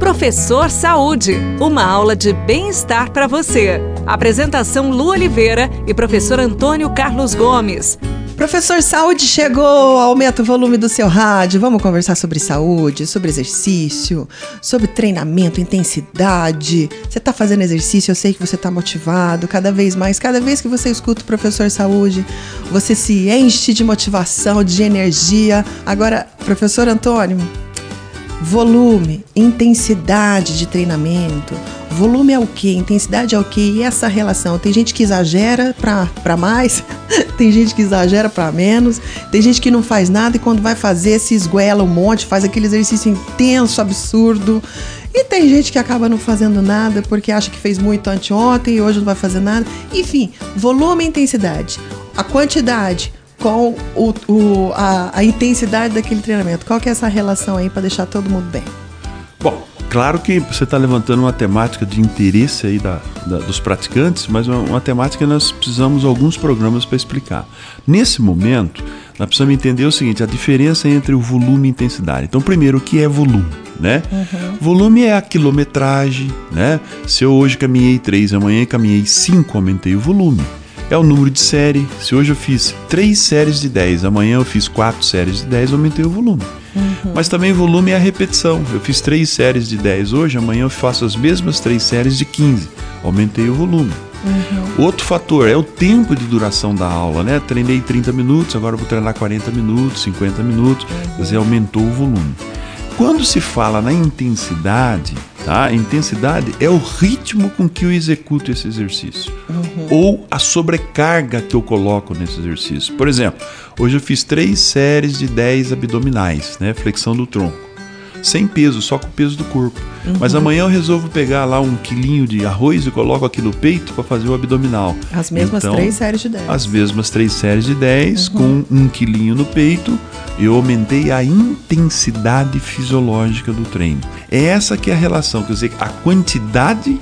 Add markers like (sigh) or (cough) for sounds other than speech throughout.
Professor Saúde, uma aula de bem-estar para você. Apresentação Lu Oliveira e professor Antônio Carlos Gomes. Professor Saúde chegou, aumenta o volume do seu rádio. Vamos conversar sobre saúde, sobre exercício, sobre treinamento, intensidade. Você está fazendo exercício, eu sei que você está motivado cada vez mais. Cada vez que você escuta o professor Saúde, você se enche de motivação, de energia. Agora, professor Antônio, volume, intensidade de treinamento. Volume é o que? Intensidade é o que? E essa relação? Tem gente que exagera para mais, (laughs) tem gente que exagera para menos, tem gente que não faz nada e quando vai fazer se esguela um monte, faz aquele exercício intenso, absurdo. E tem gente que acaba não fazendo nada porque acha que fez muito anteontem e hoje não vai fazer nada. Enfim, volume e intensidade. A quantidade, com o, o a, a, intensidade daquele treinamento. Qual que é essa relação aí para deixar todo mundo bem? Bom, claro que você está levantando uma temática de interesse aí da, da dos praticantes, mas uma, uma, temática que nós precisamos alguns programas para explicar. Nesse momento, nós precisamos entender o seguinte: a diferença entre o volume e intensidade. Então, primeiro, o que é volume? Né? Uhum. Volume é a quilometragem, né? Se eu hoje caminhei 3, amanhã caminhei 5, aumentei o volume é o número de série. Se hoje eu fiz três séries de 10, amanhã eu fiz quatro séries de 10, aumentei o volume. Uhum. Mas também volume é a repetição. Eu fiz três séries de 10 hoje, amanhã eu faço as mesmas três séries de 15, aumentei o volume. Uhum. Outro fator é o tempo de duração da aula, né? Treinei 30 minutos, agora vou treinar 40 minutos, 50 minutos, quer dizer, aumentou o volume. Quando se fala na intensidade, tá? A intensidade é o ritmo com que eu executo esse exercício. Uhum. Ou a sobrecarga que eu coloco nesse exercício. Por exemplo, hoje eu fiz três séries de 10 abdominais, né? Flexão do tronco sem peso, só com o peso do corpo. Uhum. Mas amanhã eu resolvo pegar lá um quilinho de arroz e coloco aqui no peito para fazer o abdominal. As mesmas então, três séries de 10. As mesmas três séries de 10 uhum. com um quilinho no peito. Eu aumentei a intensidade fisiológica do treino. É essa que é a relação, quer dizer, a quantidade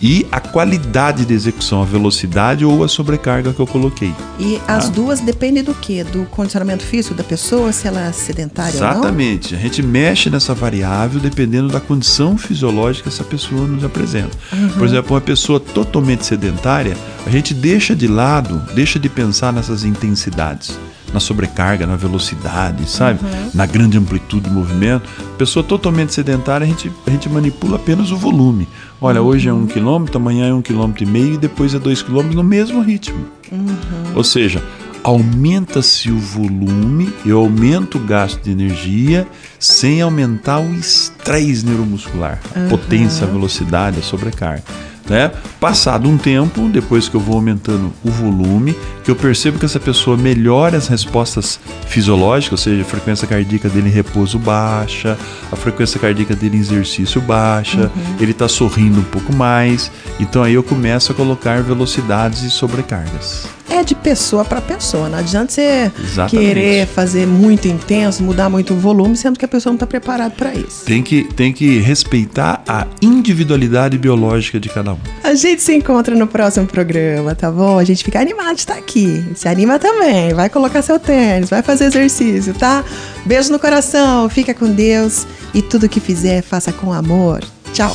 e a qualidade de execução, a velocidade ou a sobrecarga que eu coloquei. E tá? as duas dependem do que? Do condicionamento físico da pessoa, se ela é sedentária Exatamente. A gente mexe nessa variável dependendo da condição fisiológica que essa pessoa nos apresenta. Uhum. Por exemplo, uma pessoa totalmente sedentária, a gente deixa de lado, deixa de pensar nessas intensidades na sobrecarga, na velocidade, sabe? Uhum. Na grande amplitude de movimento. Pessoa totalmente sedentária, a gente, a gente manipula apenas o volume. Olha, uhum. hoje é um quilômetro, amanhã é um quilômetro e meio e depois é dois quilômetros no mesmo ritmo. Uhum. Ou seja, aumenta-se o volume, eu aumento o gasto de energia sem aumentar o estresse neuromuscular, a potência, a velocidade, a sobrecarga. Né? Passado um tempo, depois que eu vou aumentando o volume, que eu percebo que essa pessoa melhora as respostas fisiológicas, ou seja, a frequência cardíaca dele em repouso baixa, a frequência cardíaca dele em exercício baixa, uhum. ele está sorrindo um pouco mais, então aí eu começo a colocar velocidades e sobrecargas é de pessoa para pessoa. Não adianta você Exatamente. querer fazer muito intenso, mudar muito o volume, sendo que a pessoa não está preparada para isso. Tem que, tem que respeitar a individualidade biológica de cada um. A gente se encontra no próximo programa, tá bom? A gente fica animado de estar aqui. Se anima também. Vai colocar seu tênis, vai fazer exercício, tá? Beijo no coração, fica com Deus e tudo que fizer, faça com amor. Tchau.